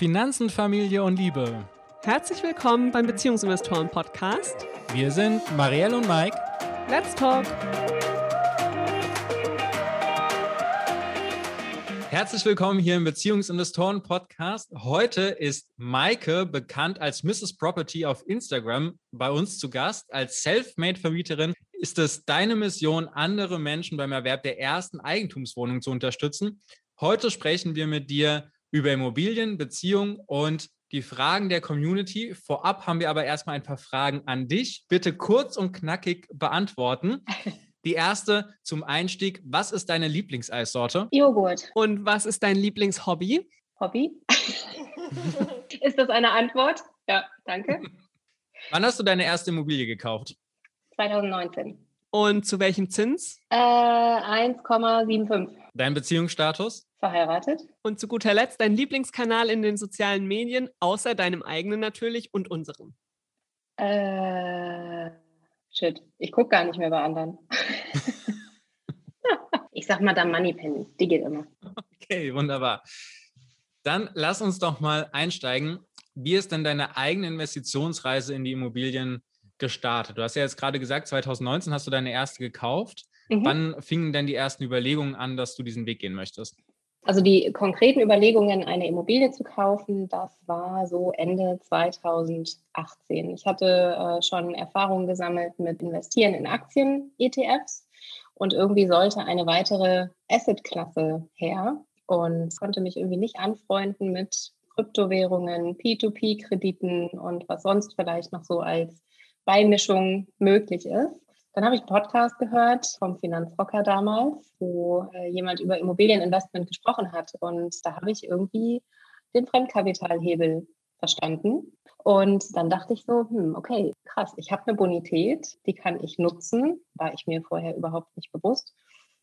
Finanzen, Familie und Liebe. Herzlich willkommen beim Beziehungsinvestoren Podcast. Wir sind Marielle und Mike. Let's talk. Herzlich willkommen hier im Beziehungsinvestoren Podcast. Heute ist Maike, bekannt als Mrs. Property auf Instagram, bei uns zu Gast. Als Selfmade-Vermieterin ist es deine Mission, andere Menschen beim Erwerb der ersten Eigentumswohnung zu unterstützen. Heute sprechen wir mit dir über Immobilien, Beziehungen und die Fragen der Community. Vorab haben wir aber erstmal ein paar Fragen an dich. Bitte kurz und knackig beantworten. Die erste zum Einstieg. Was ist deine Lieblingseissorte? Joghurt. Und was ist dein Lieblingshobby? Hobby? ist das eine Antwort? Ja, danke. Wann hast du deine erste Immobilie gekauft? 2019. Und zu welchem Zins? Äh, 1,75. Dein Beziehungsstatus? Verheiratet. Und zu guter Letzt dein Lieblingskanal in den sozialen Medien, außer deinem eigenen natürlich und unserem. Äh, shit, ich gucke gar nicht mehr bei anderen. ich sag mal da Moneypenny, die geht immer. Okay, wunderbar. Dann lass uns doch mal einsteigen. Wie ist denn deine eigene Investitionsreise in die Immobilien gestartet? Du hast ja jetzt gerade gesagt, 2019 hast du deine erste gekauft. Mhm. Wann fingen denn die ersten Überlegungen an, dass du diesen Weg gehen möchtest? Also die konkreten Überlegungen, eine Immobilie zu kaufen, das war so Ende 2018. Ich hatte äh, schon Erfahrungen gesammelt mit Investieren in Aktien-ETFs und irgendwie sollte eine weitere Assetklasse her und konnte mich irgendwie nicht anfreunden mit Kryptowährungen, P2P-Krediten und was sonst vielleicht noch so als Beimischung möglich ist. Dann habe ich einen Podcast gehört vom Finanzrocker damals, wo äh, jemand über Immobilieninvestment gesprochen hat. Und da habe ich irgendwie den Fremdkapitalhebel verstanden. Und dann dachte ich so, hm, okay, krass, ich habe eine Bonität, die kann ich nutzen, war ich mir vorher überhaupt nicht bewusst.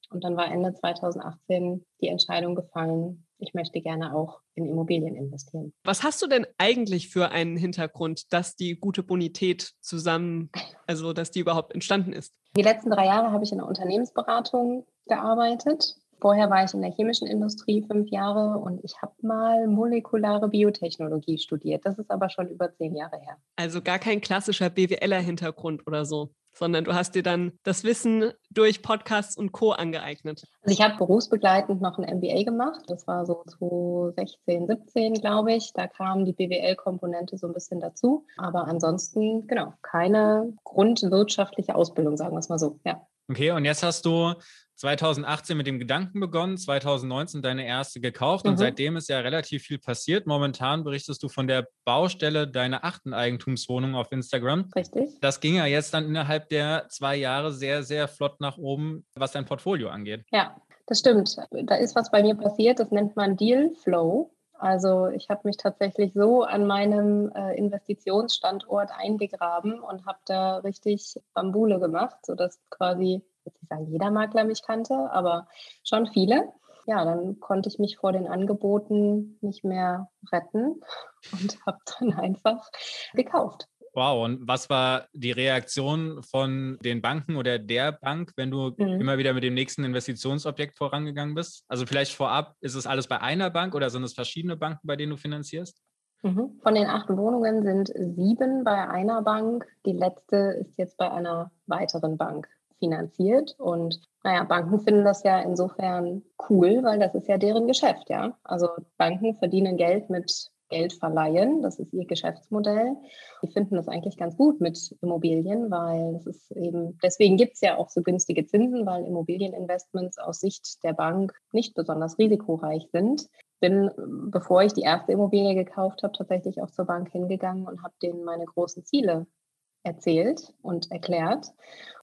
Und dann war Ende 2018 die Entscheidung gefallen, ich möchte gerne auch in Immobilien investieren. Was hast du denn eigentlich für einen Hintergrund, dass die gute Bonität zusammen, also dass die überhaupt entstanden ist? Die letzten drei Jahre habe ich in der Unternehmensberatung gearbeitet. Vorher war ich in der chemischen Industrie fünf Jahre und ich habe mal molekulare Biotechnologie studiert. Das ist aber schon über zehn Jahre her. Also gar kein klassischer BWLer-Hintergrund oder so sondern du hast dir dann das Wissen durch Podcasts und Co. angeeignet. Also ich habe berufsbegleitend noch ein MBA gemacht. Das war so 2016, 17, glaube ich. Da kam die BWL-Komponente so ein bisschen dazu. Aber ansonsten, genau, keine grundwirtschaftliche Ausbildung, sagen wir es mal so. Ja. Okay, und jetzt hast du 2018 mit dem Gedanken begonnen, 2019 deine erste gekauft mhm. und seitdem ist ja relativ viel passiert. Momentan berichtest du von der Baustelle deiner achten Eigentumswohnung auf Instagram. Richtig. Das ging ja jetzt dann innerhalb der zwei Jahre sehr, sehr flott nach oben, was dein Portfolio angeht. Ja, das stimmt. Da ist was bei mir passiert, das nennt man Deal Flow. Also ich habe mich tatsächlich so an meinem äh, Investitionsstandort eingegraben und habe da richtig Bambule gemacht, sodass quasi jetzt nicht sagen, jeder Makler mich kannte, aber schon viele. Ja, dann konnte ich mich vor den Angeboten nicht mehr retten und habe dann einfach gekauft. Wow, und was war die Reaktion von den Banken oder der Bank, wenn du mhm. immer wieder mit dem nächsten Investitionsobjekt vorangegangen bist? Also vielleicht vorab, ist es alles bei einer Bank oder sind es verschiedene Banken, bei denen du finanzierst? Mhm. Von den acht Wohnungen sind sieben bei einer Bank. Die letzte ist jetzt bei einer weiteren Bank finanziert. Und naja, Banken finden das ja insofern cool, weil das ist ja deren Geschäft, ja. Also Banken verdienen Geld mit Geld verleihen, das ist ihr Geschäftsmodell. Die finden das eigentlich ganz gut mit Immobilien, weil es ist eben, deswegen gibt es ja auch so günstige Zinsen, weil Immobilieninvestments aus Sicht der Bank nicht besonders risikoreich sind. Bin, bevor ich die erste Immobilie gekauft habe, tatsächlich auch zur Bank hingegangen und habe denen meine großen Ziele erzählt und erklärt.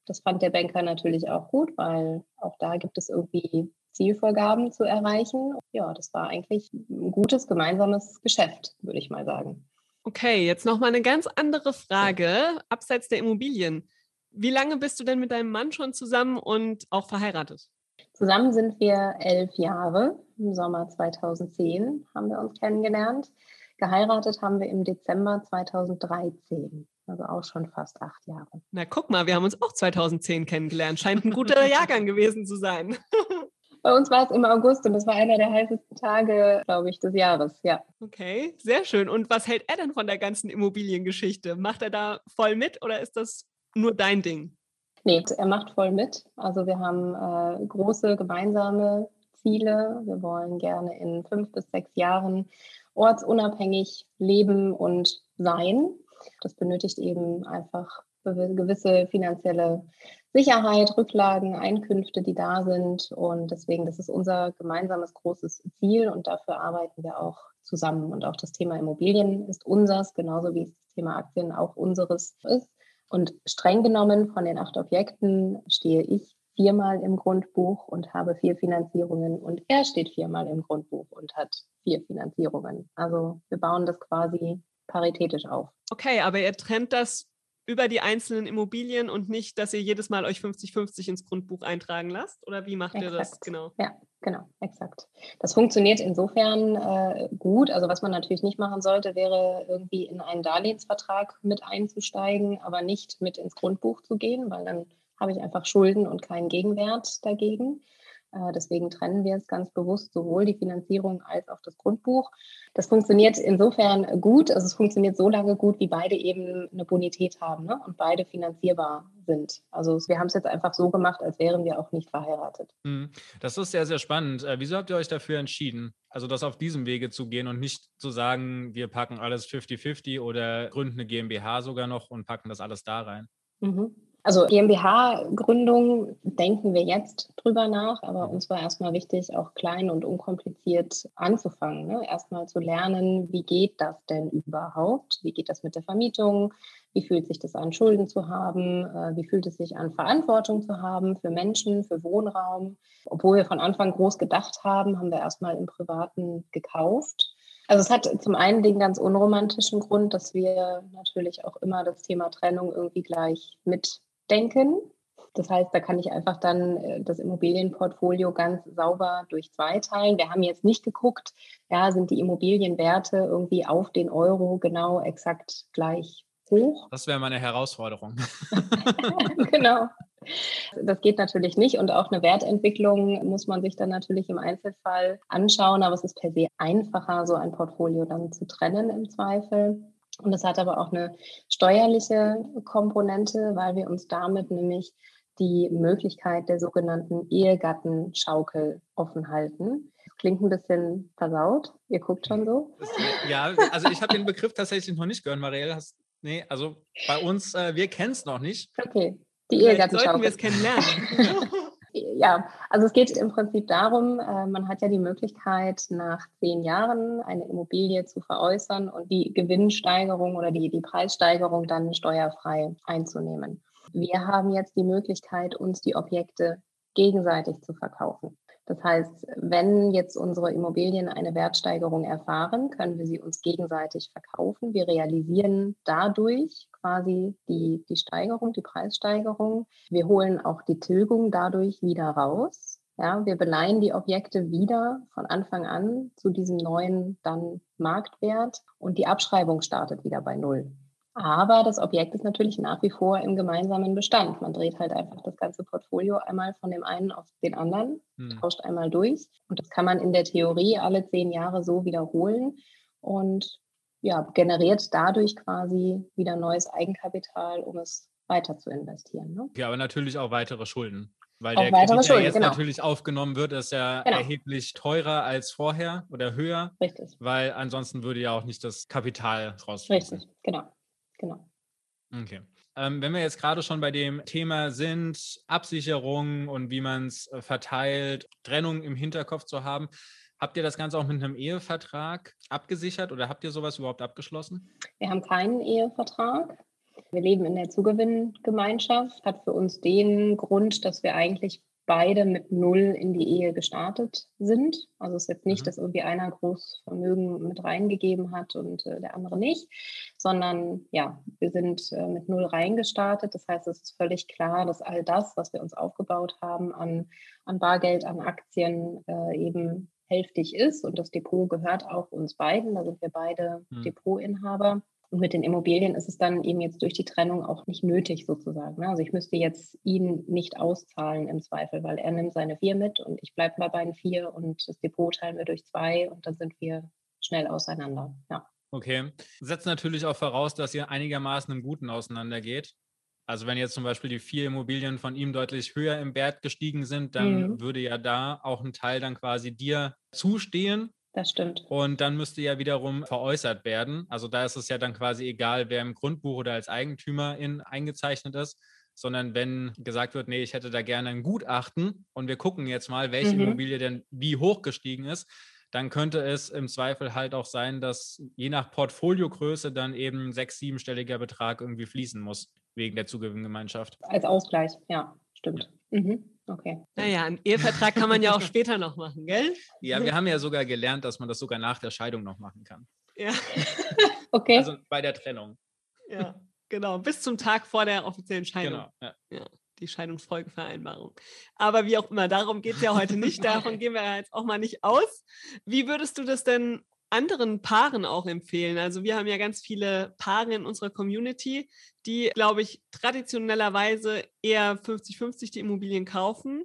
Das fand der Banker natürlich auch gut, weil auch da gibt es irgendwie Zielvorgaben zu erreichen. Ja, das war eigentlich ein gutes gemeinsames Geschäft, würde ich mal sagen. Okay, jetzt noch mal eine ganz andere Frage abseits der Immobilien. Wie lange bist du denn mit deinem Mann schon zusammen und auch verheiratet? Zusammen sind wir elf Jahre. Im Sommer 2010 haben wir uns kennengelernt. Geheiratet haben wir im Dezember 2013. Also auch schon fast acht Jahre. Na, guck mal, wir haben uns auch 2010 kennengelernt. Scheint ein guter Jahrgang gewesen zu sein. Bei uns war es im August und das war einer der heißesten Tage, glaube ich, des Jahres, ja. Okay, sehr schön. Und was hält er denn von der ganzen Immobiliengeschichte? Macht er da voll mit oder ist das nur dein Ding? Nee, er macht voll mit. Also wir haben äh, große gemeinsame Ziele. Wir wollen gerne in fünf bis sechs Jahren ortsunabhängig leben und sein. Das benötigt eben einfach gewisse finanzielle Sicherheit, Rücklagen, Einkünfte, die da sind. Und deswegen, das ist unser gemeinsames großes Ziel und dafür arbeiten wir auch zusammen. Und auch das Thema Immobilien ist unseres, genauso wie das Thema Aktien auch unseres ist. Und streng genommen von den acht Objekten stehe ich viermal im Grundbuch und habe vier Finanzierungen und er steht viermal im Grundbuch und hat vier Finanzierungen. Also wir bauen das quasi paritätisch auf. Okay, aber ihr trennt das über die einzelnen Immobilien und nicht, dass ihr jedes Mal euch 50-50 ins Grundbuch eintragen lasst? Oder wie macht exakt. ihr das genau? Ja, genau, exakt. Das funktioniert insofern äh, gut. Also was man natürlich nicht machen sollte, wäre irgendwie in einen Darlehensvertrag mit einzusteigen, aber nicht mit ins Grundbuch zu gehen, weil dann habe ich einfach Schulden und keinen Gegenwert dagegen. Äh, deswegen trennen wir es ganz bewusst sowohl die Finanzierung als auch das Grundbuch. Das funktioniert insofern gut, also es funktioniert so lange gut, wie beide eben eine Bonität haben ne? und beide finanzierbar sind. Also wir haben es jetzt einfach so gemacht, als wären wir auch nicht verheiratet. Hm, das ist sehr, sehr spannend. Äh, wieso habt ihr euch dafür entschieden, also das auf diesem Wege zu gehen und nicht zu sagen, wir packen alles 50-50 oder gründen eine GmbH sogar noch und packen das alles da rein? Mhm. Also GmbH-Gründung denken wir jetzt drüber nach, aber uns war erstmal wichtig, auch klein und unkompliziert anzufangen. Ne? Erstmal zu lernen, wie geht das denn überhaupt? Wie geht das mit der Vermietung? Wie fühlt sich das an, Schulden zu haben? Äh, wie fühlt es sich an, Verantwortung zu haben für Menschen, für Wohnraum? Obwohl wir von Anfang groß gedacht haben, haben wir erstmal im Privaten gekauft also es hat zum einen den ganz unromantischen Grund, dass wir natürlich auch immer das Thema Trennung irgendwie gleich mit denken. Das heißt, da kann ich einfach dann äh, das Immobilienportfolio ganz sauber durch zwei teilen. Wir haben jetzt nicht geguckt, ja, sind die Immobilienwerte irgendwie auf den Euro genau exakt gleich hoch. Das wäre meine Herausforderung. genau. Das geht natürlich nicht und auch eine Wertentwicklung muss man sich dann natürlich im Einzelfall anschauen, aber es ist per se einfacher, so ein Portfolio dann zu trennen im Zweifel. Und es hat aber auch eine steuerliche Komponente, weil wir uns damit nämlich die Möglichkeit der sogenannten Ehegattenschaukel offen halten. Das klingt ein bisschen versaut. Ihr guckt schon so. Ja, also ich habe den Begriff tatsächlich noch nicht gehört, Marielle. Hast, nee, also bei uns, äh, wir kennen es noch nicht. Okay, die Ehegattenschaukel. Sollten wir es kennenlernen. ja, also es geht im Prinzip darum, äh, man hat ja die Möglichkeit, nach zehn Jahren eine Immobilie zu veräußern und die Gewinnsteigerung oder die, die Preissteigerung dann steuerfrei einzunehmen. Wir haben jetzt die Möglichkeit, uns die Objekte gegenseitig zu verkaufen. Das heißt, wenn jetzt unsere Immobilien eine Wertsteigerung erfahren, können wir sie uns gegenseitig verkaufen. Wir realisieren dadurch quasi die, die Steigerung, die Preissteigerung. Wir holen auch die Tilgung dadurch wieder raus. Ja, wir beleihen die Objekte wieder von Anfang an zu diesem neuen dann Marktwert und die Abschreibung startet wieder bei Null. Aber das Objekt ist natürlich nach wie vor im gemeinsamen Bestand. Man dreht halt einfach das ganze Portfolio einmal von dem einen auf den anderen, hm. tauscht einmal durch. Und das kann man in der Theorie alle zehn Jahre so wiederholen und ja, generiert dadurch quasi wieder neues Eigenkapital, um es weiter zu investieren. Ne? Ja, aber natürlich auch weitere Schulden. Weil auch der Kredit, der Schulden, jetzt genau. natürlich aufgenommen wird, ist ja genau. erheblich teurer als vorher oder höher. Richtig. Weil ansonsten würde ja auch nicht das Kapital rausfließen. Richtig, genau. Genau. Okay. Ähm, wenn wir jetzt gerade schon bei dem Thema sind, Absicherung und wie man es äh, verteilt, Trennung im Hinterkopf zu haben, habt ihr das Ganze auch mit einem Ehevertrag abgesichert oder habt ihr sowas überhaupt abgeschlossen? Wir haben keinen Ehevertrag. Wir leben in der Zugewinngemeinschaft, hat für uns den Grund, dass wir eigentlich beide mit Null in die Ehe gestartet sind. Also es ist jetzt nicht, mhm. dass irgendwie einer Großvermögen mit reingegeben hat und äh, der andere nicht, sondern ja, wir sind äh, mit Null reingestartet. Das heißt, es ist völlig klar, dass all das, was wir uns aufgebaut haben an, an Bargeld, an Aktien, äh, eben hälftig ist und das Depot gehört auch uns beiden. Da sind wir beide mhm. Depotinhaber. Und mit den Immobilien ist es dann eben jetzt durch die Trennung auch nicht nötig sozusagen. Ne? Also ich müsste jetzt ihn nicht auszahlen im Zweifel, weil er nimmt seine vier mit und ich bleibe bei beiden vier und das Depot teilen wir durch zwei und dann sind wir schnell auseinander. Ja. Okay. Setzt natürlich auch voraus, dass ihr einigermaßen im Guten auseinandergeht. Also wenn jetzt zum Beispiel die vier Immobilien von ihm deutlich höher im Wert gestiegen sind, dann mhm. würde ja da auch ein Teil dann quasi dir zustehen. Das stimmt. Und dann müsste ja wiederum veräußert werden. Also da ist es ja dann quasi egal, wer im Grundbuch oder als Eigentümer in, eingezeichnet ist, sondern wenn gesagt wird, nee, ich hätte da gerne ein Gutachten und wir gucken jetzt mal, welche mhm. Immobilie denn wie hoch gestiegen ist, dann könnte es im Zweifel halt auch sein, dass je nach Portfoliogröße dann eben sechs-, siebenstelliger Betrag irgendwie fließen muss wegen der Zugewinngemeinschaft. Als Ausgleich, ja, stimmt. Mhm. Okay. Naja, einen Ehevertrag kann man ja auch später noch machen, gell? Ja, wir haben ja sogar gelernt, dass man das sogar nach der Scheidung noch machen kann. Ja. okay. Also bei der Trennung. Ja, genau. Bis zum Tag vor der offiziellen Scheidung. Genau. Ja. ja die Scheidungsfolgevereinbarung. Aber wie auch immer, darum geht es ja heute nicht. Davon gehen wir jetzt auch mal nicht aus. Wie würdest du das denn anderen Paaren auch empfehlen? Also wir haben ja ganz viele Paare in unserer Community, die, glaube ich, traditionellerweise eher 50-50 die Immobilien kaufen.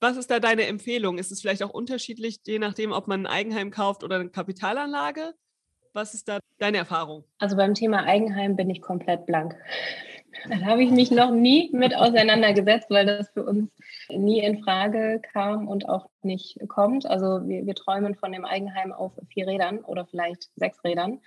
Was ist da deine Empfehlung? Ist es vielleicht auch unterschiedlich, je nachdem, ob man ein Eigenheim kauft oder eine Kapitalanlage? Was ist da deine Erfahrung? Also beim Thema Eigenheim bin ich komplett blank. Da habe ich mich noch nie mit auseinandergesetzt, weil das für uns nie in Frage kam und auch nicht kommt. Also wir, wir träumen von dem Eigenheim auf vier Rädern oder vielleicht sechs Rädern.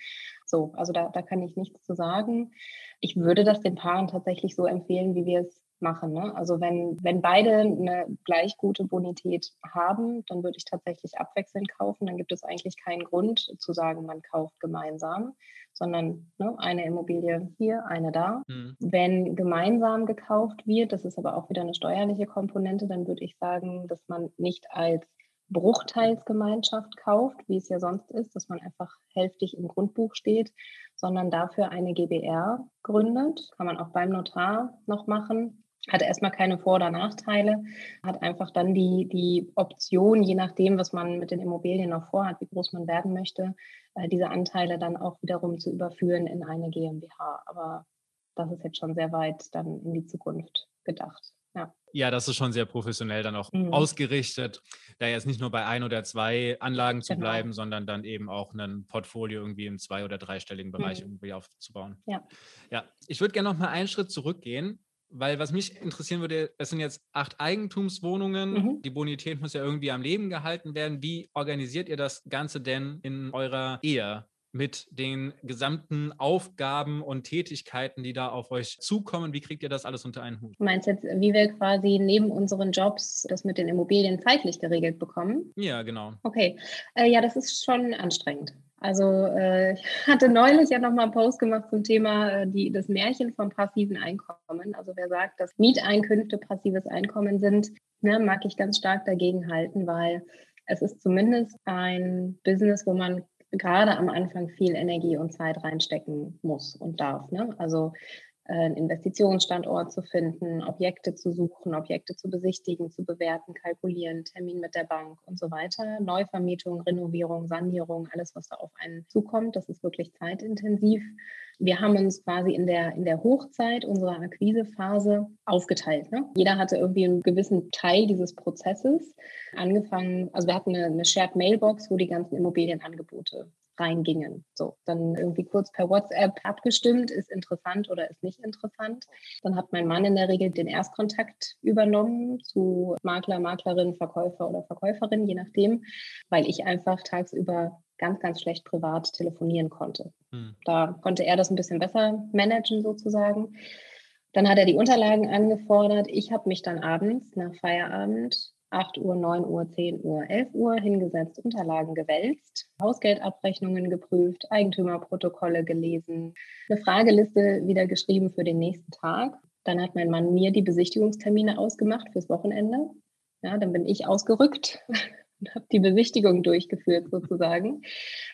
So, also da, da kann ich nichts zu sagen. Ich würde das den Paaren tatsächlich so empfehlen, wie wir es machen. Ne? Also wenn, wenn beide eine gleich gute Bonität haben, dann würde ich tatsächlich abwechselnd kaufen. Dann gibt es eigentlich keinen Grund zu sagen, man kauft gemeinsam, sondern ne, eine Immobilie hier, eine da. Mhm. Wenn gemeinsam gekauft wird, das ist aber auch wieder eine steuerliche Komponente, dann würde ich sagen, dass man nicht als Bruchteilsgemeinschaft kauft, wie es ja sonst ist, dass man einfach hälftig im Grundbuch steht, sondern dafür eine GBR gründet. Kann man auch beim Notar noch machen hat erstmal keine Vor- oder Nachteile, hat einfach dann die, die Option, je nachdem, was man mit den Immobilien noch vorhat, wie groß man werden möchte, äh, diese Anteile dann auch wiederum zu überführen in eine GmbH. Aber das ist jetzt schon sehr weit dann in die Zukunft gedacht. Ja. ja, das ist schon sehr professionell dann auch mhm. ausgerichtet, da jetzt nicht nur bei ein oder zwei Anlagen zu genau. bleiben, sondern dann eben auch ein Portfolio irgendwie im zwei- oder dreistelligen Bereich mhm. irgendwie aufzubauen. Ja. Ja, ich würde gerne noch mal einen Schritt zurückgehen weil was mich interessieren würde, es sind jetzt acht Eigentumswohnungen. Mhm. Die Bonität muss ja irgendwie am Leben gehalten werden. Wie organisiert ihr das Ganze denn in eurer Ehe? mit den gesamten Aufgaben und Tätigkeiten, die da auf euch zukommen. Wie kriegt ihr das alles unter einen Hut? Du meinst jetzt, wie wir quasi neben unseren Jobs das mit den Immobilien zeitlich geregelt bekommen? Ja, genau. Okay. Äh, ja, das ist schon anstrengend. Also äh, ich hatte neulich ja nochmal einen Post gemacht zum Thema äh, die, das Märchen vom passiven Einkommen. Also wer sagt, dass Mieteinkünfte passives Einkommen sind, ne, mag ich ganz stark dagegen halten, weil es ist zumindest ein Business, wo man gerade am Anfang viel Energie und Zeit reinstecken muss und darf. Ne? Also einen Investitionsstandort zu finden, Objekte zu suchen, Objekte zu besichtigen, zu bewerten, kalkulieren, Termin mit der Bank und so weiter. Neuvermietung, Renovierung, Sanierung, alles, was da auf einen zukommt, das ist wirklich zeitintensiv. Wir haben uns quasi in der, in der Hochzeit unserer Akquisephase aufgeteilt. Ne? Jeder hatte irgendwie einen gewissen Teil dieses Prozesses angefangen. Also wir hatten eine, eine Shared Mailbox, wo die ganzen Immobilienangebote reingingen. So, dann irgendwie kurz per WhatsApp abgestimmt, ist interessant oder ist nicht interessant. Dann hat mein Mann in der Regel den Erstkontakt übernommen zu Makler, Maklerin, Verkäufer oder Verkäuferin, je nachdem, weil ich einfach tagsüber ganz, ganz schlecht privat telefonieren konnte. Hm. Da konnte er das ein bisschen besser managen sozusagen. Dann hat er die Unterlagen angefordert. Ich habe mich dann abends nach Feierabend 8 Uhr, 9 Uhr, 10 Uhr, 11 Uhr hingesetzt, Unterlagen gewälzt, Hausgeldabrechnungen geprüft, Eigentümerprotokolle gelesen, eine Frageliste wieder geschrieben für den nächsten Tag. Dann hat mein Mann mir die Besichtigungstermine ausgemacht fürs Wochenende. Ja, dann bin ich ausgerückt und habe die Besichtigung durchgeführt sozusagen.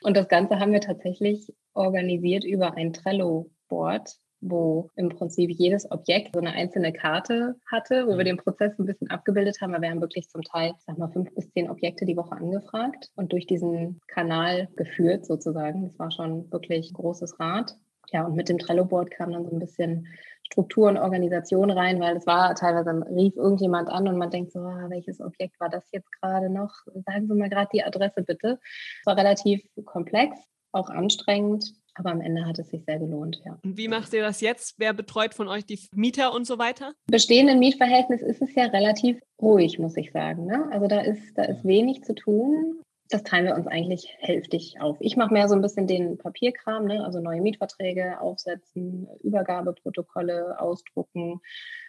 Und das Ganze haben wir tatsächlich organisiert über ein Trello-Board, wo im Prinzip jedes Objekt so eine einzelne Karte hatte, wo wir mhm. den Prozess ein bisschen abgebildet haben. wir haben wirklich zum Teil, sag mal, fünf bis zehn Objekte die Woche angefragt und durch diesen Kanal geführt sozusagen. Das war schon wirklich großes Rad. Ja, und mit dem Trello-Board kam dann so ein bisschen Struktur und Organisation rein, weil es war teilweise, rief irgendjemand an und man denkt so, ah, welches Objekt war das jetzt gerade noch? Sagen Sie mal gerade die Adresse bitte. Es war relativ komplex, auch anstrengend, aber am Ende hat es sich sehr gelohnt, ja. Und wie macht ihr das jetzt? Wer betreut von euch die Mieter und so weiter? Bestehenden Mietverhältnis ist es ja relativ ruhig, muss ich sagen. Ne? Also da ist, da ist wenig zu tun das teilen wir uns eigentlich hälftig auf. Ich mache mehr so ein bisschen den Papierkram, ne? also neue Mietverträge aufsetzen, Übergabeprotokolle ausdrucken,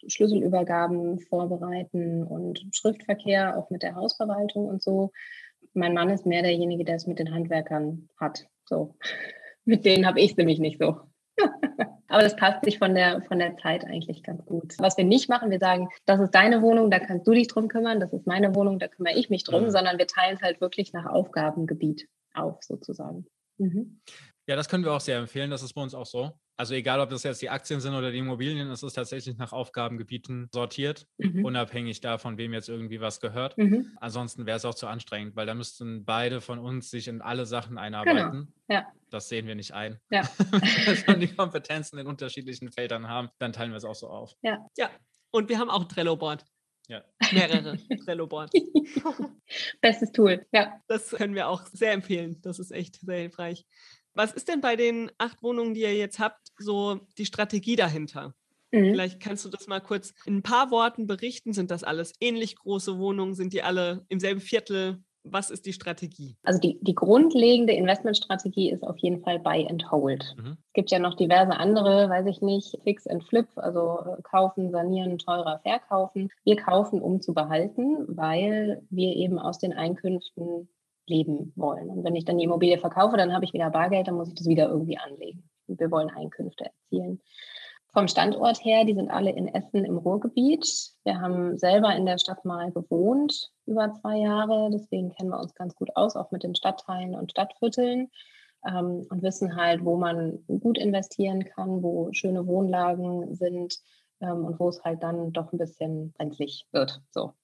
Schlüsselübergaben vorbereiten und Schriftverkehr auch mit der Hausverwaltung und so. Mein Mann ist mehr derjenige, der es mit den Handwerkern hat. So. Mit denen habe ich es nämlich nicht so. Aber das passt sich von der, von der Zeit eigentlich ganz gut. Was wir nicht machen, wir sagen, das ist deine Wohnung, da kannst du dich drum kümmern, das ist meine Wohnung, da kümmere ich mich drum, mhm. sondern wir teilen es halt wirklich nach Aufgabengebiet auf, sozusagen. Mhm. Ja, das können wir auch sehr empfehlen. Das ist bei uns auch so. Also egal, ob das jetzt die Aktien sind oder die Immobilien, es ist tatsächlich nach Aufgabengebieten sortiert, mhm. unabhängig davon, wem jetzt irgendwie was gehört. Mhm. Ansonsten wäre es auch zu anstrengend, weil da müssten beide von uns sich in alle Sachen genau. einarbeiten. Genau. Ja. Das sehen wir nicht ein. Ja. Wenn wir die Kompetenzen in unterschiedlichen Feldern haben, dann teilen wir es auch so auf. Ja. Ja. Und wir haben auch Trello-Board. Ja. Mehrere Trello-Boards. Bestes Tool, ja. Das können wir auch sehr empfehlen. Das ist echt sehr hilfreich. Was ist denn bei den acht Wohnungen, die ihr jetzt habt, so die Strategie dahinter? Mhm. Vielleicht kannst du das mal kurz in ein paar Worten berichten. Sind das alles ähnlich große Wohnungen? Sind die alle im selben Viertel? Was ist die Strategie? Also die, die grundlegende Investmentstrategie ist auf jeden Fall Buy and Hold. Mhm. Es gibt ja noch diverse andere, weiß ich nicht, Fix and Flip, also äh, kaufen, sanieren, teurer verkaufen. Wir kaufen, um zu behalten, weil wir eben aus den Einkünften leben wollen. Und wenn ich dann die Immobilie verkaufe, dann habe ich wieder Bargeld, dann muss ich das wieder irgendwie anlegen. Wir wollen Einkünfte erzielen. Vom Standort her, die sind alle in Essen im Ruhrgebiet. Wir haben selber in der Stadt mal gewohnt über zwei Jahre, deswegen kennen wir uns ganz gut aus, auch mit den Stadtteilen und Stadtvierteln ähm, und wissen halt, wo man gut investieren kann, wo schöne Wohnlagen sind, ähm, und wo es halt dann doch ein bisschen brenzlig wird. So.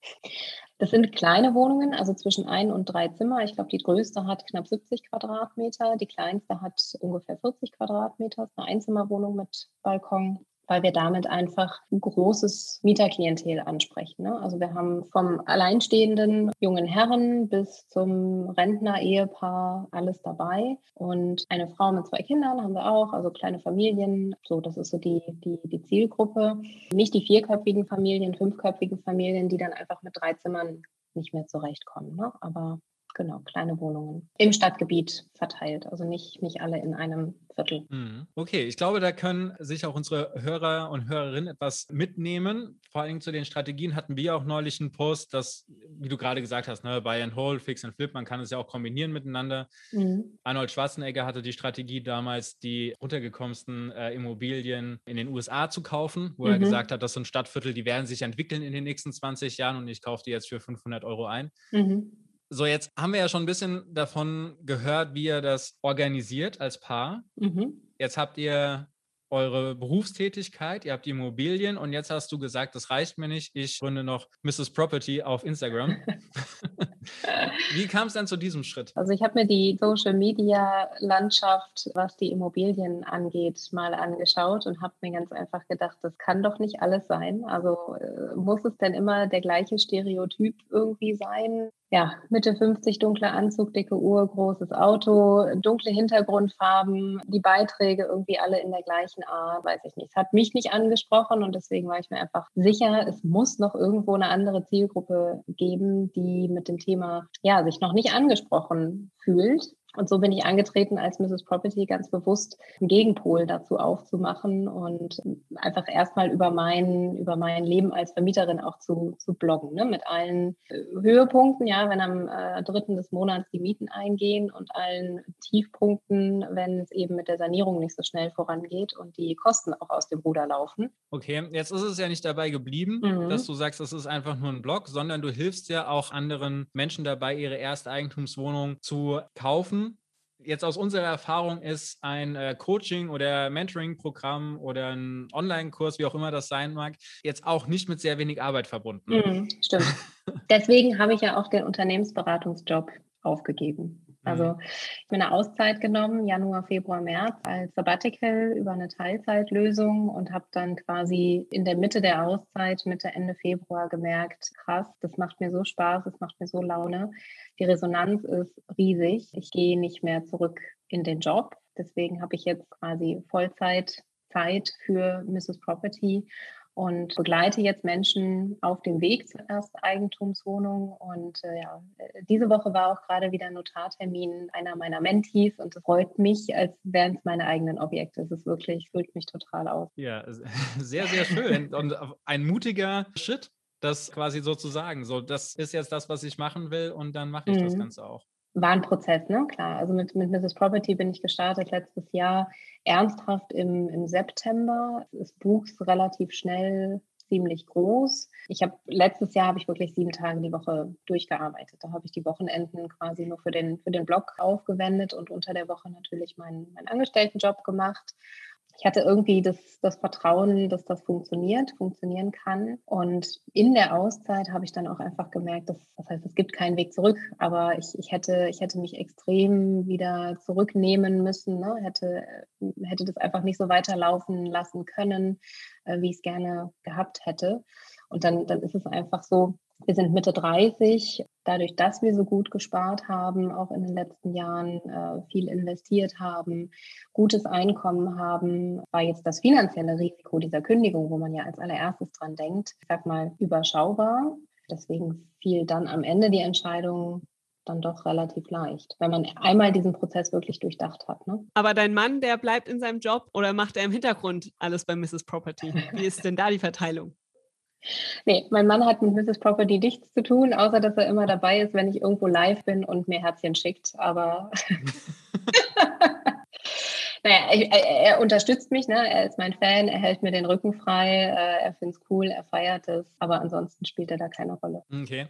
Das sind kleine Wohnungen, also zwischen ein und drei Zimmer. Ich glaube, die größte hat knapp 70 Quadratmeter, die kleinste hat ungefähr 40 Quadratmeter. Eine Einzimmerwohnung mit Balkon weil wir damit einfach ein großes Mieterklientel ansprechen. Ne? Also wir haben vom alleinstehenden jungen Herren bis zum Rentner-Ehepaar alles dabei. Und eine Frau mit zwei Kindern haben wir auch, also kleine Familien. So, das ist so die, die, die Zielgruppe. Nicht die vierköpfigen Familien, fünfköpfigen Familien, die dann einfach mit drei Zimmern nicht mehr zurechtkommen. Ne? Aber genau, kleine Wohnungen im Stadtgebiet verteilt, also nicht, nicht alle in einem Viertel. Mhm. Okay, ich glaube, da können sich auch unsere Hörer und Hörerinnen etwas mitnehmen. Vor allem zu den Strategien hatten wir auch neulich einen Post, dass, wie du gerade gesagt hast, ne, Buy and Hold, Fix and Flip, man kann es ja auch kombinieren miteinander. Mhm. Arnold Schwarzenegger hatte die Strategie damals, die runtergekommensten äh, Immobilien in den USA zu kaufen, wo mhm. er gesagt hat, das sind Stadtviertel, die werden sich entwickeln in den nächsten 20 Jahren und ich kaufe die jetzt für 500 Euro ein. Mhm. So, jetzt haben wir ja schon ein bisschen davon gehört, wie ihr das organisiert als Paar. Mhm. Jetzt habt ihr eure Berufstätigkeit, ihr habt die Immobilien und jetzt hast du gesagt, das reicht mir nicht, ich gründe noch Mrs. Property auf Instagram. Wie kam es dann zu diesem Schritt? Also ich habe mir die Social-Media-Landschaft, was die Immobilien angeht, mal angeschaut und habe mir ganz einfach gedacht, das kann doch nicht alles sein. Also äh, muss es denn immer der gleiche Stereotyp irgendwie sein? ja, Mitte 50, dunkler Anzug, dicke Uhr, großes Auto, dunkle Hintergrundfarben, die Beiträge irgendwie alle in der gleichen Art, weiß ich nicht. Es hat mich nicht angesprochen und deswegen war ich mir einfach sicher, es muss noch irgendwo eine andere Zielgruppe geben, die mit dem Thema, ja, sich noch nicht angesprochen fühlt und so bin ich angetreten, als Mrs. Property ganz bewusst einen Gegenpol dazu aufzumachen und einfach erstmal über mein, über mein Leben als Vermieterin auch zu, zu bloggen, ne? mit allen äh, Höhepunkten, ja, wenn am äh, dritten des Monats die Mieten eingehen und allen Tiefpunkten, wenn es eben mit der Sanierung nicht so schnell vorangeht und die Kosten auch aus dem Ruder laufen. Okay, jetzt ist es ja nicht dabei geblieben, mhm. dass du sagst, das ist einfach nur ein Blog, sondern du hilfst ja auch anderen Menschen dabei, ihre erste Eigentumswohnung zu kaufen jetzt aus unserer Erfahrung ist ein äh, Coaching oder Mentoring-Programm oder ein Online-Kurs, wie auch immer das sein mag, jetzt auch nicht mit sehr wenig Arbeit verbunden. Mhm, stimmt. Deswegen habe ich ja auch den Unternehmensberatungsjob aufgegeben. Also mhm. ich habe eine Auszeit genommen, Januar, Februar, März als Sabbatical über eine Teilzeitlösung und habe dann quasi in der Mitte der Auszeit, Mitte, Ende Februar gemerkt, krass, das macht mir so Spaß, das macht mir so Laune. Die Resonanz ist riesig. Ich gehe nicht mehr zurück in den Job. Deswegen habe ich jetzt quasi Vollzeit Zeit für Mrs. Property und begleite jetzt Menschen auf dem Weg zur Ersteigentumswohnung. Und äh, ja, diese Woche war auch gerade wieder ein Notartermin einer meiner Mentees und es freut mich, als wären es meine eigenen Objekte. Es ist wirklich, füllt mich total aus. Ja, sehr, sehr schön und ein mutiger Schritt, das quasi so zu sagen. So, das ist jetzt das, was ich machen will und dann mache ich mhm. das Ganze auch war ein Prozess, ne? Klar. Also mit, mit Mrs. Property bin ich gestartet letztes Jahr ernsthaft im, im September. Das Buch ist relativ schnell ziemlich groß. Ich habe letztes Jahr habe ich wirklich sieben Tage die Woche durchgearbeitet. Da habe ich die Wochenenden quasi nur für den, für den Blog aufgewendet und unter der Woche natürlich meinen, meinen Angestelltenjob gemacht ich hatte irgendwie das, das Vertrauen, dass das funktioniert, funktionieren kann. Und in der Auszeit habe ich dann auch einfach gemerkt, dass, das heißt, es gibt keinen Weg zurück, aber ich, ich, hätte, ich hätte mich extrem wieder zurücknehmen müssen, ne? hätte, hätte das einfach nicht so weiterlaufen lassen können, äh, wie ich es gerne gehabt hätte. Und dann, dann ist es einfach so, wir sind Mitte 30. Dadurch, dass wir so gut gespart haben, auch in den letzten Jahren äh, viel investiert haben, gutes Einkommen haben, war jetzt das finanzielle Risiko dieser Kündigung, wo man ja als allererstes dran denkt, ich sag mal, überschaubar. Deswegen fiel dann am Ende die Entscheidung, dann doch relativ leicht, wenn man einmal diesen Prozess wirklich durchdacht hat. Ne? Aber dein Mann, der bleibt in seinem Job oder macht er im Hintergrund alles bei Mrs. Property? Wie ist denn da die Verteilung? Nee, mein Mann hat mit Mrs. Property nichts zu tun, außer dass er immer dabei ist, wenn ich irgendwo live bin und mir Herzchen schickt. Aber naja, ich, er unterstützt mich, ne? er ist mein Fan, er hält mir den Rücken frei, äh, er findet es cool, er feiert es, aber ansonsten spielt er da keine Rolle. Okay.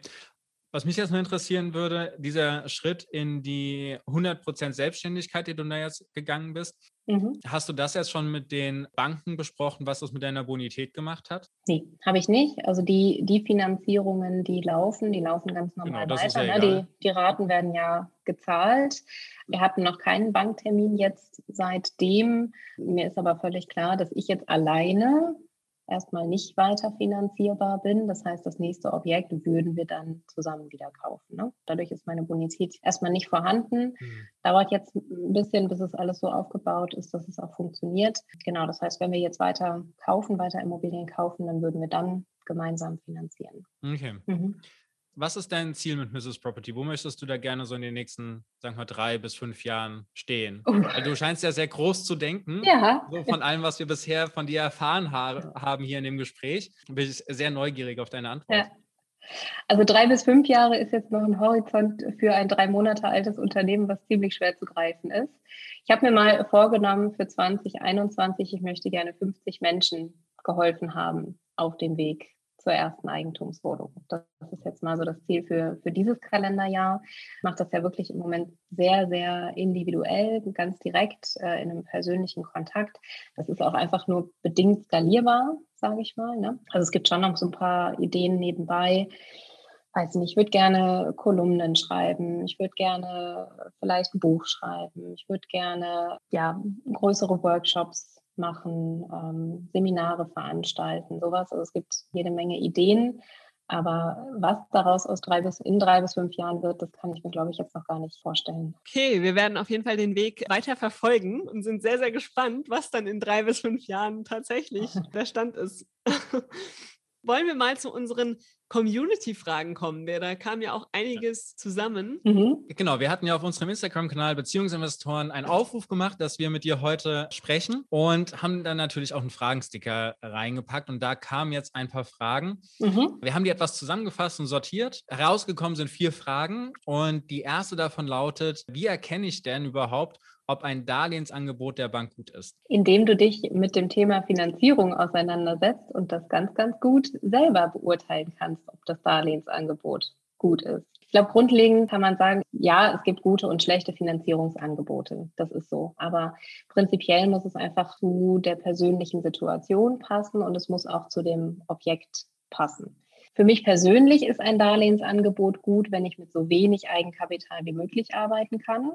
Was mich jetzt nur interessieren würde, dieser Schritt in die 100% Selbstständigkeit, die du da jetzt gegangen bist, mhm. hast du das jetzt schon mit den Banken besprochen, was das mit deiner Bonität gemacht hat? Nee, habe ich nicht. Also die, die Finanzierungen, die laufen, die laufen ganz normal genau, weiter. Ja ne? die, die Raten werden ja gezahlt. Wir hatten noch keinen Banktermin jetzt seitdem. Mir ist aber völlig klar, dass ich jetzt alleine erstmal nicht weiter finanzierbar bin. Das heißt, das nächste Objekt würden wir dann zusammen wieder kaufen. Ne? Dadurch ist meine Bonität erstmal nicht vorhanden. Mhm. Dauert jetzt ein bisschen, bis es alles so aufgebaut ist, dass es auch funktioniert. Genau, das heißt, wenn wir jetzt weiter kaufen, weiter Immobilien kaufen, dann würden wir dann gemeinsam finanzieren. Okay. Mhm. Was ist dein Ziel mit Mrs. Property? Wo möchtest du da gerne so in den nächsten, sagen wir, drei bis fünf Jahren stehen? Uh. Weil du scheinst ja sehr groß zu denken. Ja. So von allem, was wir bisher von dir erfahren ha haben hier in dem Gespräch, bin ich sehr neugierig auf deine Antwort. Ja. Also drei bis fünf Jahre ist jetzt noch ein Horizont für ein drei Monate altes Unternehmen, was ziemlich schwer zu greifen ist. Ich habe mir mal vorgenommen für 2021, ich möchte gerne 50 Menschen geholfen haben auf dem Weg zur ersten Eigentumswohnung. Das ist jetzt mal so das Ziel für, für dieses Kalenderjahr. Ich mache das ja wirklich im Moment sehr, sehr individuell, ganz direkt äh, in einem persönlichen Kontakt. Das ist auch einfach nur bedingt skalierbar, sage ich mal. Ne? Also es gibt schon noch so ein paar Ideen nebenbei. Weiß nicht, ich würde gerne Kolumnen schreiben, ich würde gerne vielleicht ein Buch schreiben, ich würde gerne ja, größere Workshops machen, ähm, Seminare veranstalten, sowas. Also es gibt jede Menge Ideen. Aber was daraus aus drei bis, in drei bis fünf Jahren wird, das kann ich mir, glaube ich, jetzt noch gar nicht vorstellen. Okay, wir werden auf jeden Fall den Weg weiter verfolgen und sind sehr, sehr gespannt, was dann in drei bis fünf Jahren tatsächlich der Stand ist. Wollen wir mal zu unseren Community-Fragen kommen. Da kam ja auch einiges zusammen. Mhm. Genau, wir hatten ja auf unserem Instagram-Kanal Beziehungsinvestoren einen Aufruf gemacht, dass wir mit dir heute sprechen und haben dann natürlich auch einen Fragensticker reingepackt und da kamen jetzt ein paar Fragen. Mhm. Wir haben die etwas zusammengefasst und sortiert. Herausgekommen sind vier Fragen und die erste davon lautet, wie erkenne ich denn überhaupt, ob ein Darlehensangebot der Bank gut ist? Indem du dich mit dem Thema Finanzierung auseinandersetzt und das ganz, ganz gut selber beurteilen kannst, ob das Darlehensangebot gut ist. Ich glaube, grundlegend kann man sagen, ja, es gibt gute und schlechte Finanzierungsangebote. Das ist so. Aber prinzipiell muss es einfach zu der persönlichen Situation passen und es muss auch zu dem Objekt passen. Für mich persönlich ist ein Darlehensangebot gut, wenn ich mit so wenig Eigenkapital wie möglich arbeiten kann.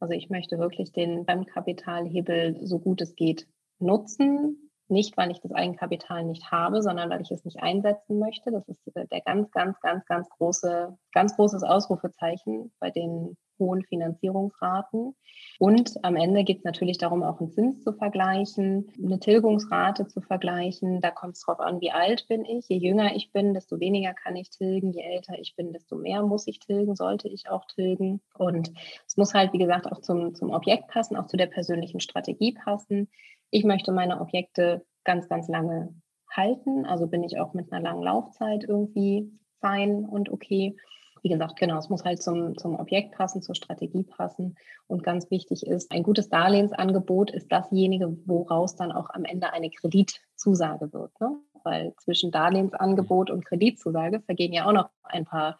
Also ich möchte wirklich den Fremdkapitalhebel so gut es geht nutzen, nicht, weil ich das Eigenkapital nicht habe, sondern weil ich es nicht einsetzen möchte. Das ist der ganz, ganz, ganz, ganz große, ganz großes Ausrufezeichen bei den hohen Finanzierungsraten. Und am Ende geht es natürlich darum, auch einen Zins zu vergleichen, eine Tilgungsrate zu vergleichen. Da kommt es darauf an, wie alt bin ich. Je jünger ich bin, desto weniger kann ich tilgen. Je älter ich bin, desto mehr muss ich tilgen, sollte ich auch tilgen. Und es muss halt, wie gesagt, auch zum, zum Objekt passen, auch zu der persönlichen Strategie passen ich möchte meine Objekte ganz, ganz lange halten. Also bin ich auch mit einer langen Laufzeit irgendwie fein und okay. Wie gesagt, genau, es muss halt zum, zum Objekt passen, zur Strategie passen. Und ganz wichtig ist, ein gutes Darlehensangebot ist dasjenige, woraus dann auch am Ende eine Kreditzusage wird. Ne? Weil zwischen Darlehensangebot und Kreditzusage vergehen ja auch noch ein paar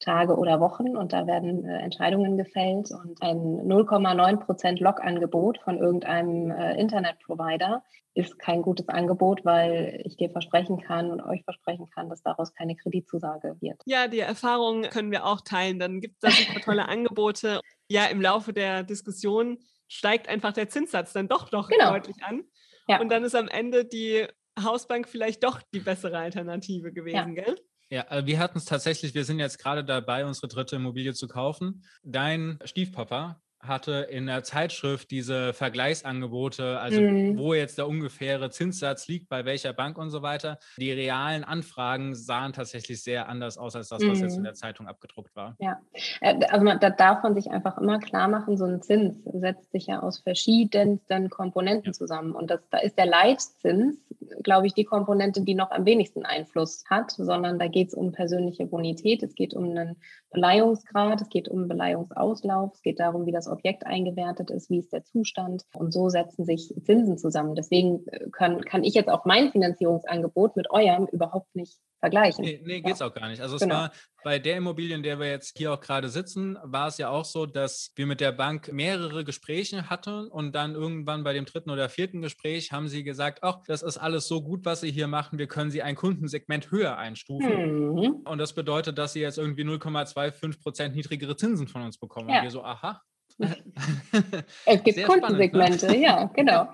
Tage oder Wochen und da werden äh, Entscheidungen gefällt und ein 0,9 Prozent Log-Angebot von irgendeinem äh, Internetprovider ist kein gutes Angebot, weil ich dir versprechen kann und euch versprechen kann, dass daraus keine Kreditzusage wird. Ja, die Erfahrung können wir auch teilen. Dann gibt es da super tolle Angebote. Ja, im Laufe der Diskussion steigt einfach der Zinssatz dann doch noch genau. deutlich an. Ja. Und dann ist am Ende die Hausbank vielleicht doch die bessere Alternative gewesen, ja. gell? Ja, äh, wir hatten es tatsächlich, wir sind jetzt gerade dabei, unsere dritte Immobilie zu kaufen. Dein Stiefpapa hatte in der Zeitschrift diese Vergleichsangebote, also mhm. wo jetzt der ungefähre Zinssatz liegt, bei welcher Bank und so weiter. Die realen Anfragen sahen tatsächlich sehr anders aus als das, was mhm. jetzt in mhm. der Zeitung abgedruckt war. Ja, äh, also man, da darf man sich einfach immer klar machen, so ein Zins setzt sich ja aus verschiedensten Komponenten ja. zusammen. Und das, da ist der Leitzins, glaube ich, die Komponente, die noch am wenigsten Einfluss hat, sondern da geht es um persönliche Bonität, es geht um einen Beleihungsgrad, es geht um Beleihungsauslauf, es geht darum, wie das Objekt eingewertet ist, wie ist der Zustand. Und so setzen sich Zinsen zusammen. Deswegen äh, können, kann ich jetzt auch mein Finanzierungsangebot mit eurem überhaupt nicht vergleichen. Nee, nee geht es auch gar nicht. Also genau. es war bei der Immobilie, in der wir jetzt hier auch gerade sitzen, war es ja auch so, dass wir mit der Bank mehrere Gespräche hatten und dann irgendwann bei dem dritten oder vierten Gespräch haben sie gesagt, ach, das ist alles so gut, was sie hier machen, wir können sie ein Kundensegment höher einstufen. Mhm. Und das bedeutet, dass sie jetzt irgendwie 0,25 Prozent niedrigere Zinsen von uns bekommen. Ja. Und wir so, aha, es gibt Sehr Kundensegmente, spannend, ne? ja, genau.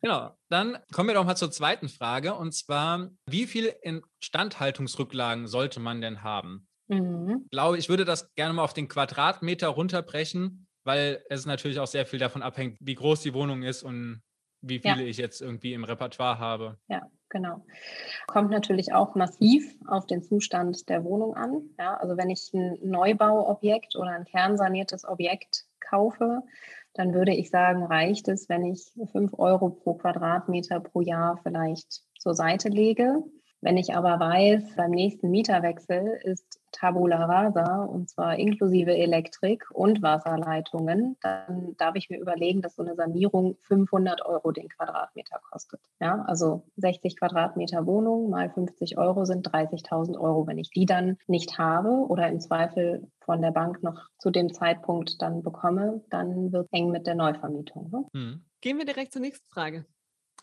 genau. Dann kommen wir doch mal zur zweiten Frage und zwar, wie viel Instandhaltungsrücklagen sollte man denn haben? Mhm. Ich glaube, ich würde das gerne mal auf den Quadratmeter runterbrechen, weil es natürlich auch sehr viel davon abhängt, wie groß die Wohnung ist und wie viele ja. ich jetzt irgendwie im Repertoire habe. Ja, genau. Kommt natürlich auch massiv auf den Zustand der Wohnung an. Ja, also wenn ich ein Neubauobjekt oder ein kernsaniertes Objekt kaufe, dann würde ich sagen, reicht es, wenn ich 5 Euro pro Quadratmeter pro Jahr vielleicht zur Seite lege. Wenn ich aber weiß, beim nächsten Mieterwechsel ist Tabula Rasa und zwar inklusive Elektrik und Wasserleitungen, dann darf ich mir überlegen, dass so eine Sanierung 500 Euro den Quadratmeter kostet. Ja, also 60 Quadratmeter Wohnung mal 50 Euro sind 30.000 Euro. Wenn ich die dann nicht habe oder im Zweifel von der Bank noch zu dem Zeitpunkt dann bekomme, dann wird es eng mit der Neuvermietung. Ne? Mhm. Gehen wir direkt zur nächsten Frage.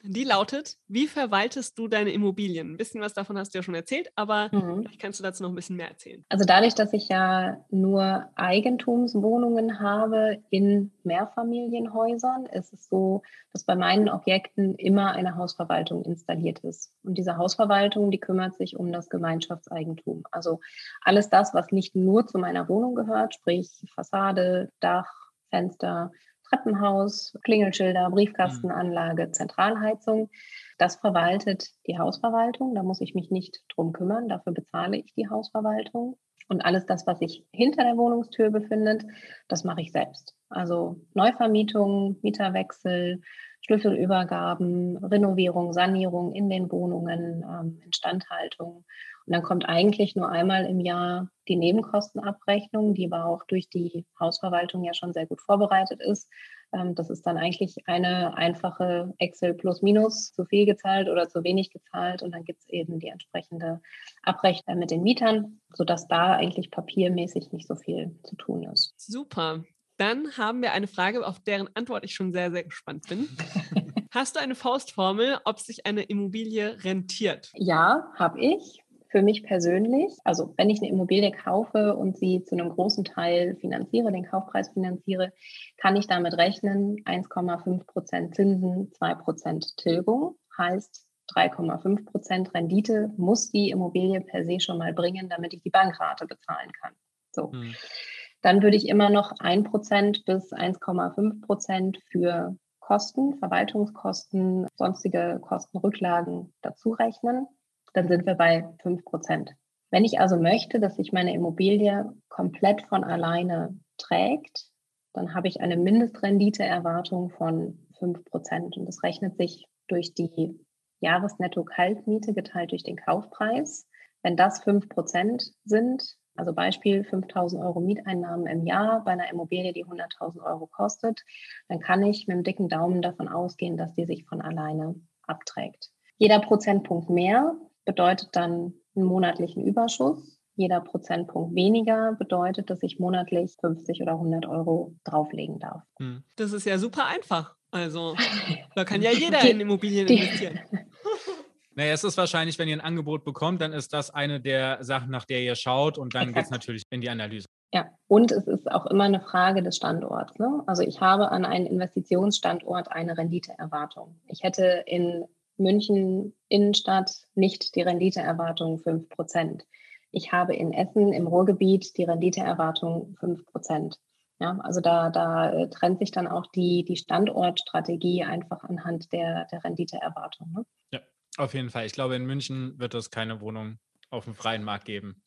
Die lautet, wie verwaltest du deine Immobilien? Ein bisschen was davon hast du ja schon erzählt, aber mhm. vielleicht kannst du dazu noch ein bisschen mehr erzählen. Also dadurch, dass ich ja nur Eigentumswohnungen habe in Mehrfamilienhäusern, ist es so, dass bei meinen Objekten immer eine Hausverwaltung installiert ist. Und diese Hausverwaltung, die kümmert sich um das Gemeinschaftseigentum. Also alles das, was nicht nur zu meiner Wohnung gehört, sprich Fassade, Dach, Fenster, Treppenhaus, Klingelschilder, Briefkastenanlage, Zentralheizung. Das verwaltet die Hausverwaltung. Da muss ich mich nicht drum kümmern. Dafür bezahle ich die Hausverwaltung. Und alles das, was sich hinter der Wohnungstür befindet, das mache ich selbst. Also Neuvermietung, Mieterwechsel, Schlüsselübergaben, Renovierung, Sanierung in den Wohnungen, ähm, Instandhaltung und dann kommt eigentlich nur einmal im Jahr die Nebenkostenabrechnung, die aber auch durch die Hausverwaltung ja schon sehr gut vorbereitet ist. Ähm, das ist dann eigentlich eine einfache Excel plus minus, zu viel gezahlt oder zu wenig gezahlt. Und dann gibt es eben die entsprechende Abrechnung mit den Mietern, sodass da eigentlich papiermäßig nicht so viel zu tun ist. Super. Dann haben wir eine Frage, auf deren Antwort ich schon sehr, sehr gespannt bin. Hast du eine Faustformel, ob sich eine Immobilie rentiert? Ja, habe ich für mich persönlich, also wenn ich eine Immobilie kaufe und sie zu einem großen Teil finanziere, den Kaufpreis finanziere, kann ich damit rechnen, 1,5 Prozent Zinsen, 2 Prozent Tilgung, heißt 3,5 Prozent Rendite muss die Immobilie per se schon mal bringen, damit ich die Bankrate bezahlen kann. So. Hm. Dann würde ich immer noch 1 Prozent bis 1,5 Prozent für Kosten, Verwaltungskosten, sonstige Kostenrücklagen dazu rechnen. Dann sind wir bei 5 Prozent. Wenn ich also möchte, dass sich meine Immobilie komplett von alleine trägt, dann habe ich eine Mindestrenditeerwartung von 5 Prozent. Und das rechnet sich durch die Jahresnetto-Kaltmiete geteilt durch den Kaufpreis. Wenn das 5 Prozent sind, also Beispiel 5000 Euro Mieteinnahmen im Jahr bei einer Immobilie, die 100.000 Euro kostet, dann kann ich mit dem dicken Daumen davon ausgehen, dass die sich von alleine abträgt. Jeder Prozentpunkt mehr bedeutet dann einen monatlichen Überschuss. Jeder Prozentpunkt weniger bedeutet, dass ich monatlich 50 oder 100 Euro drauflegen darf. Hm. Das ist ja super einfach. Also da kann ja jeder in Immobilien investieren. Naja, es ist wahrscheinlich, wenn ihr ein Angebot bekommt, dann ist das eine der Sachen, nach der ihr schaut und dann geht es natürlich in die Analyse. Ja, und es ist auch immer eine Frage des Standorts. Ne? Also ich habe an einen Investitionsstandort eine Renditeerwartung. Ich hätte in München Innenstadt nicht die Renditeerwartung 5 Prozent. Ich habe in Essen im Ruhrgebiet die Renditeerwartung 5 Prozent. Ja, also da, da äh, trennt sich dann auch die, die Standortstrategie einfach anhand der, der Renditeerwartung. Ne? Ja. Auf jeden Fall. Ich glaube, in München wird es keine Wohnung auf dem freien Markt geben.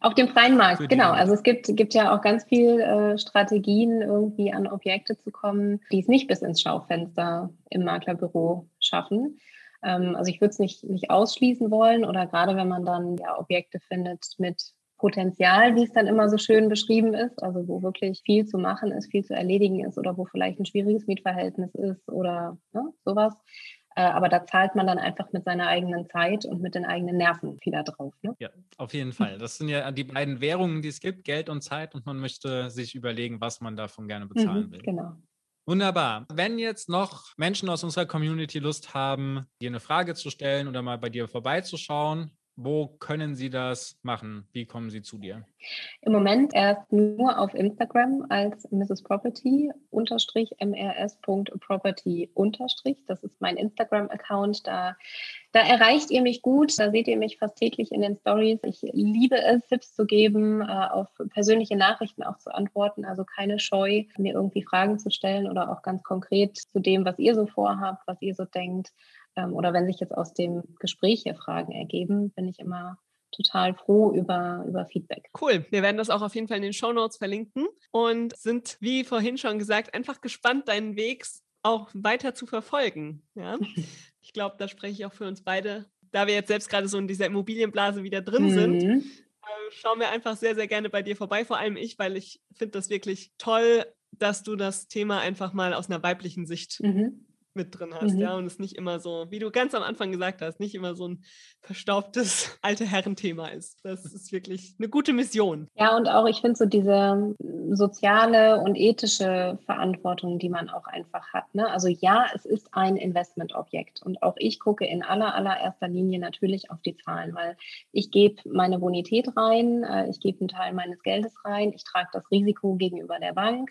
Auf dem freien Markt, genau. Also es gibt, gibt ja auch ganz viele äh, Strategien, irgendwie an Objekte zu kommen, die es nicht bis ins Schaufenster im Maklerbüro schaffen. Ähm, also ich würde es nicht, nicht ausschließen wollen oder gerade wenn man dann ja Objekte findet mit Potenzial, wie es dann immer so schön beschrieben ist, also wo wirklich viel zu machen ist, viel zu erledigen ist oder wo vielleicht ein schwieriges Mietverhältnis ist oder ne, sowas, aber da zahlt man dann einfach mit seiner eigenen Zeit und mit den eigenen Nerven wieder drauf. Ne? Ja, auf jeden Fall. Das sind ja die beiden Währungen, die es gibt, Geld und Zeit. Und man möchte sich überlegen, was man davon gerne bezahlen mhm, will. Genau. Wunderbar. Wenn jetzt noch Menschen aus unserer Community Lust haben, dir eine Frage zu stellen oder mal bei dir vorbeizuschauen, wo können Sie das machen? Wie kommen Sie zu dir? Im Moment erst nur auf Instagram als Mrs. Property unterstrich mrs.property unterstrich. Das ist mein Instagram-Account. Da, da erreicht ihr mich gut. Da seht ihr mich fast täglich in den Stories. Ich liebe es, Tipps zu geben, äh, auf persönliche Nachrichten auch zu antworten. Also keine Scheu, mir irgendwie Fragen zu stellen oder auch ganz konkret zu dem, was ihr so vorhabt, was ihr so denkt oder wenn sich jetzt aus dem Gespräch hier Fragen ergeben, bin ich immer total froh über, über Feedback. Cool. Wir werden das auch auf jeden Fall in den Show Notes verlinken und sind, wie vorhin schon gesagt, einfach gespannt, deinen Weg auch weiter zu verfolgen. Ja? Ich glaube, da spreche ich auch für uns beide. Da wir jetzt selbst gerade so in dieser Immobilienblase wieder drin mhm. sind, äh, schauen wir einfach sehr, sehr gerne bei dir vorbei. Vor allem ich, weil ich finde das wirklich toll, dass du das Thema einfach mal aus einer weiblichen Sicht mhm mit drin hast, mhm. ja, und es nicht immer so, wie du ganz am Anfang gesagt hast, nicht immer so ein verstaubtes alte Herrenthema ist. Das ist wirklich eine gute Mission. Ja, und auch ich finde so diese soziale und ethische Verantwortung, die man auch einfach hat. Ne? Also ja, es ist ein Investmentobjekt und auch ich gucke in aller allererster Linie natürlich auf die Zahlen, weil ich gebe meine Bonität rein, äh, ich gebe einen Teil meines Geldes rein, ich trage das Risiko gegenüber der Bank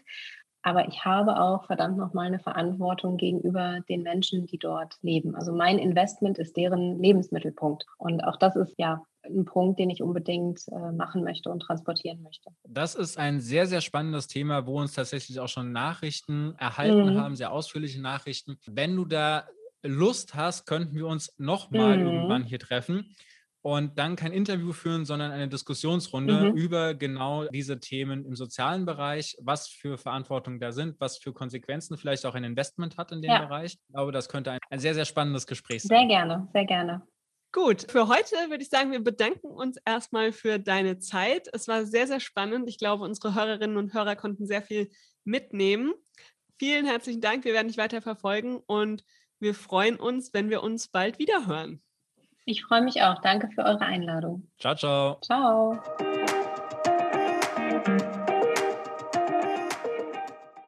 aber ich habe auch verdammt nochmal eine Verantwortung gegenüber den Menschen, die dort leben. Also mein Investment ist deren Lebensmittelpunkt. Und auch das ist ja ein Punkt, den ich unbedingt äh, machen möchte und transportieren möchte. Das ist ein sehr, sehr spannendes Thema, wo uns tatsächlich auch schon Nachrichten erhalten mhm. haben, sehr ausführliche Nachrichten. Wenn du da Lust hast, könnten wir uns nochmal mhm. irgendwann hier treffen und dann kein Interview führen, sondern eine Diskussionsrunde mhm. über genau diese Themen im sozialen Bereich, was für Verantwortung da sind, was für Konsequenzen vielleicht auch ein Investment hat in dem ja. Bereich. Ich glaube, das könnte ein, ein sehr, sehr spannendes Gespräch sein. Sehr gerne, sehr gerne. Gut, für heute würde ich sagen, wir bedanken uns erstmal für deine Zeit. Es war sehr, sehr spannend. Ich glaube, unsere Hörerinnen und Hörer konnten sehr viel mitnehmen. Vielen herzlichen Dank. Wir werden dich weiter verfolgen und wir freuen uns, wenn wir uns bald wieder hören. Ich freue mich auch. Danke für eure Einladung. Ciao, ciao. Ciao.